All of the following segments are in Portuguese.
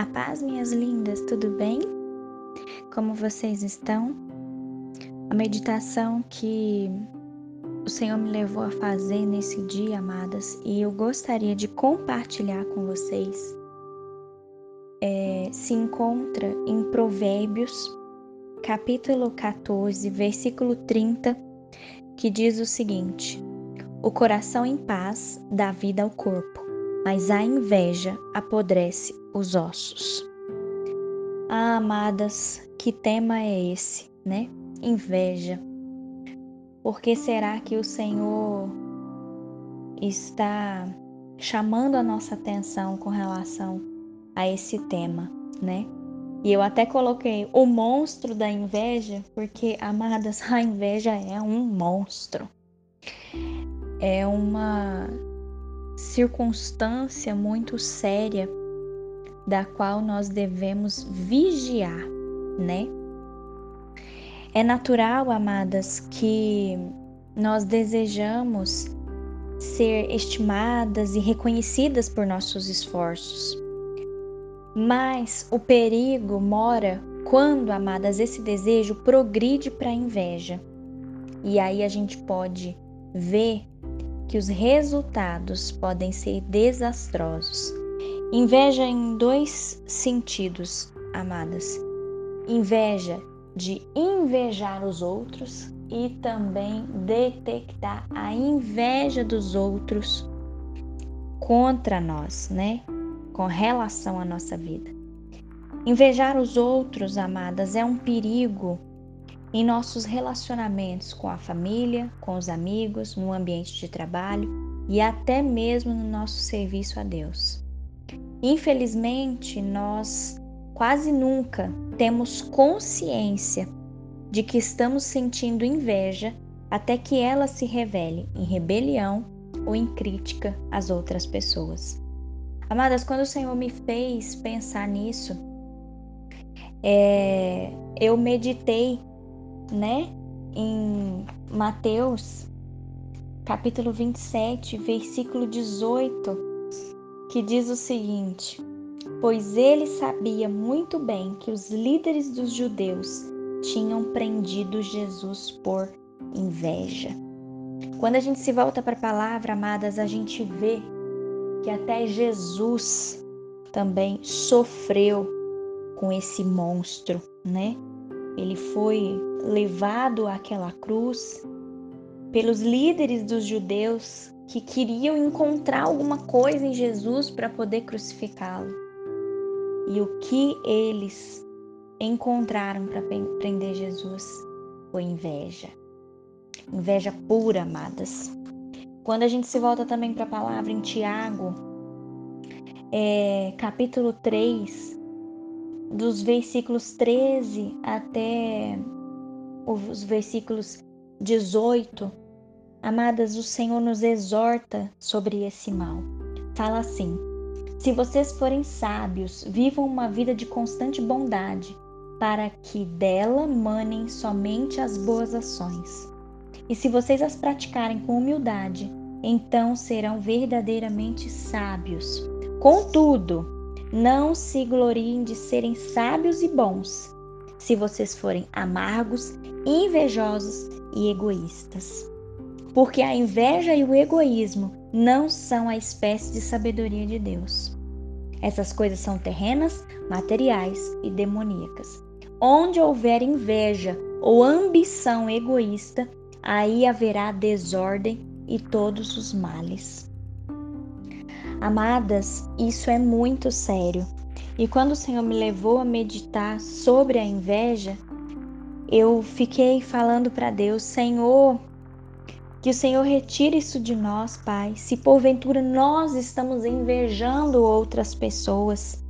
A paz, minhas lindas, tudo bem? Como vocês estão? A meditação que o Senhor me levou a fazer nesse dia, amadas, e eu gostaria de compartilhar com vocês, é, se encontra em Provérbios, capítulo 14, versículo 30, que diz o seguinte: O coração em paz dá vida ao corpo, mas a inveja apodrece os ossos. Ah, amadas, que tema é esse, né? Inveja. Por que será que o Senhor está chamando a nossa atenção com relação a esse tema, né? E eu até coloquei o monstro da inveja, porque, amadas, a inveja é um monstro. É uma circunstância muito séria da qual nós devemos vigiar, né? É natural, amadas, que nós desejamos ser estimadas e reconhecidas por nossos esforços. Mas o perigo mora quando, amadas, esse desejo progride para a inveja. E aí a gente pode ver que os resultados podem ser desastrosos. Inveja em dois sentidos, amadas. Inveja de invejar os outros e também detectar a inveja dos outros contra nós, né? Com relação à nossa vida. Invejar os outros, amadas, é um perigo em nossos relacionamentos com a família, com os amigos, no ambiente de trabalho e até mesmo no nosso serviço a Deus. Infelizmente, nós quase nunca temos consciência de que estamos sentindo inveja até que ela se revele em rebelião ou em crítica às outras pessoas. Amadas, quando o Senhor me fez pensar nisso, é, eu meditei, né, em Mateus, capítulo 27, versículo 18 que diz o seguinte: Pois ele sabia muito bem que os líderes dos judeus tinham prendido Jesus por inveja. Quando a gente se volta para a palavra, amadas, a gente vê que até Jesus também sofreu com esse monstro, né? Ele foi levado àquela cruz pelos líderes dos judeus que queriam encontrar alguma coisa em Jesus para poder crucificá-lo. E o que eles encontraram para prender Jesus foi inveja. Inveja pura, amadas. Quando a gente se volta também para a palavra em Tiago, é, capítulo 3, dos versículos 13 até os versículos 18, Amadas, o Senhor nos exorta sobre esse mal. Fala assim: Se vocês forem sábios, vivam uma vida de constante bondade, para que dela manem somente as boas ações. E se vocês as praticarem com humildade, então serão verdadeiramente sábios. Contudo, não se gloriem de serem sábios e bons, se vocês forem amargos, invejosos e egoístas porque a inveja e o egoísmo não são a espécie de sabedoria de Deus. Essas coisas são terrenas, materiais e demoníacas. Onde houver inveja ou ambição egoísta, aí haverá desordem e todos os males. Amadas, isso é muito sério. E quando o Senhor me levou a meditar sobre a inveja, eu fiquei falando para Deus: Senhor, que o Senhor retire isso de nós, Pai. Se porventura nós estamos invejando outras pessoas,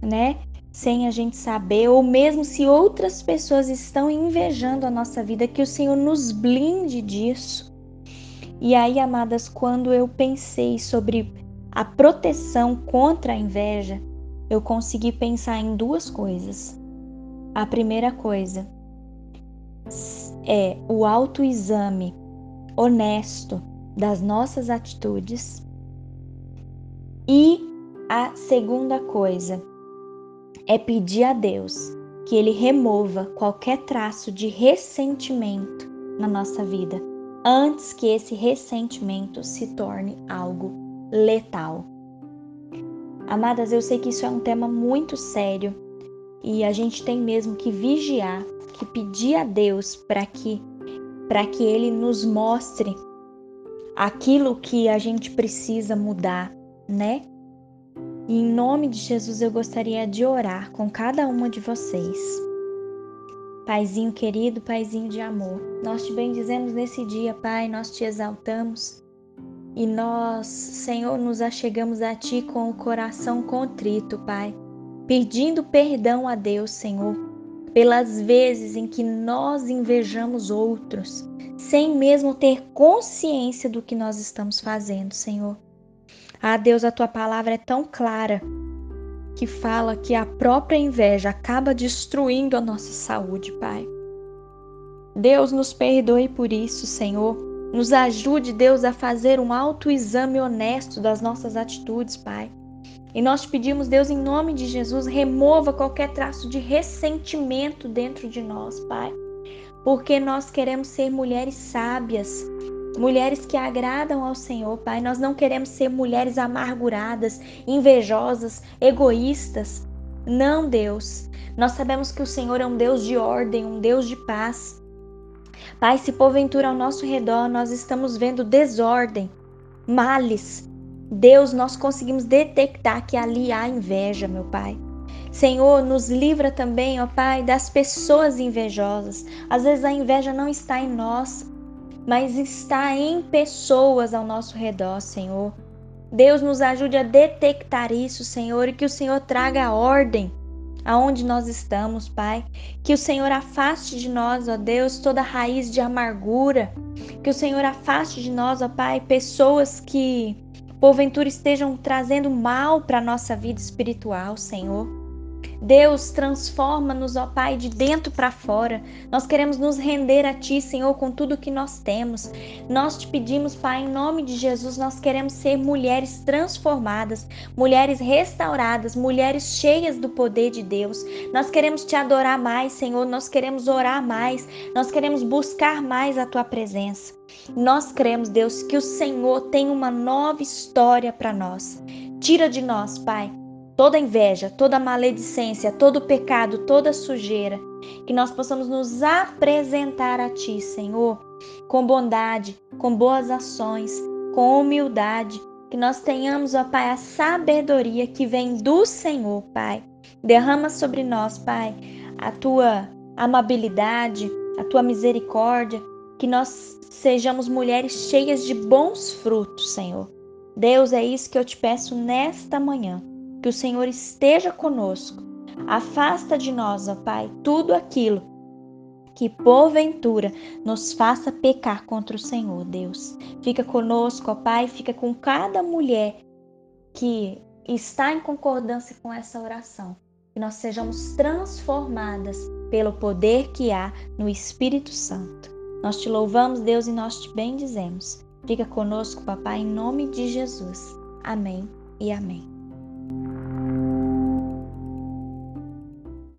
né? Sem a gente saber, ou mesmo se outras pessoas estão invejando a nossa vida, que o Senhor nos blinde disso. E aí, amadas, quando eu pensei sobre a proteção contra a inveja, eu consegui pensar em duas coisas. A primeira coisa é o autoexame honesto das nossas atitudes. E a segunda coisa é pedir a Deus que Ele remova qualquer traço de ressentimento na nossa vida, antes que esse ressentimento se torne algo letal. Amadas, eu sei que isso é um tema muito sério e a gente tem mesmo que vigiar, que pedir a Deus para que para que ele nos mostre aquilo que a gente precisa mudar, né? E em nome de Jesus eu gostaria de orar com cada uma de vocês. Paizinho querido, Paizinho de amor, nós te bendizemos nesse dia, Pai, nós te exaltamos e nós, Senhor, nos achegamos a Ti com o coração contrito, Pai, pedindo perdão a Deus, Senhor, pelas vezes em que nós invejamos outros, sem mesmo ter consciência do que nós estamos fazendo, Senhor. Ah, Deus, a tua palavra é tão clara que fala que a própria inveja acaba destruindo a nossa saúde, Pai. Deus nos perdoe por isso, Senhor. Nos ajude, Deus, a fazer um autoexame honesto das nossas atitudes, Pai. E nós te pedimos, Deus, em nome de Jesus, remova qualquer traço de ressentimento dentro de nós, Pai. Porque nós queremos ser mulheres sábias, mulheres que agradam ao Senhor, Pai. Nós não queremos ser mulheres amarguradas, invejosas, egoístas. Não, Deus. Nós sabemos que o Senhor é um Deus de ordem, um Deus de paz. Pai, se porventura ao nosso redor nós estamos vendo desordem, males, Deus, nós conseguimos detectar que ali há inveja, meu Pai. Senhor, nos livra também, ó Pai, das pessoas invejosas. Às vezes a inveja não está em nós, mas está em pessoas ao nosso redor, Senhor. Deus nos ajude a detectar isso, Senhor, e que o Senhor traga ordem aonde nós estamos, Pai. Que o Senhor afaste de nós, ó Deus, toda raiz de amargura. Que o Senhor afaste de nós, ó Pai, pessoas que porventura estejam trazendo mal para a nossa vida espiritual, Senhor. Deus, transforma-nos, ó Pai, de dentro para fora. Nós queremos nos render a Ti, Senhor, com tudo que nós temos. Nós te pedimos, Pai, em nome de Jesus, nós queremos ser mulheres transformadas, mulheres restauradas, mulheres cheias do poder de Deus. Nós queremos te adorar mais, Senhor. Nós queremos orar mais. Nós queremos buscar mais a Tua presença. Nós cremos, Deus, que o Senhor tem uma nova história para nós. Tira de nós, Pai toda inveja, toda maledicência, todo pecado, toda sujeira, que nós possamos nos apresentar a Ti, Senhor, com bondade, com boas ações, com humildade, que nós tenhamos, ó Pai, a sabedoria que vem do Senhor, Pai. Derrama sobre nós, Pai, a Tua amabilidade, a Tua misericórdia, que nós sejamos mulheres cheias de bons frutos, Senhor. Deus, é isso que eu te peço nesta manhã que o Senhor esteja conosco. Afasta de nós, ó Pai, tudo aquilo que porventura nos faça pecar contra o Senhor, Deus. Fica conosco, ó Pai, fica com cada mulher que está em concordância com essa oração. Que nós sejamos transformadas pelo poder que há no Espírito Santo. Nós te louvamos, Deus, e nós te bendizemos. Fica conosco, papai, em nome de Jesus. Amém e amém.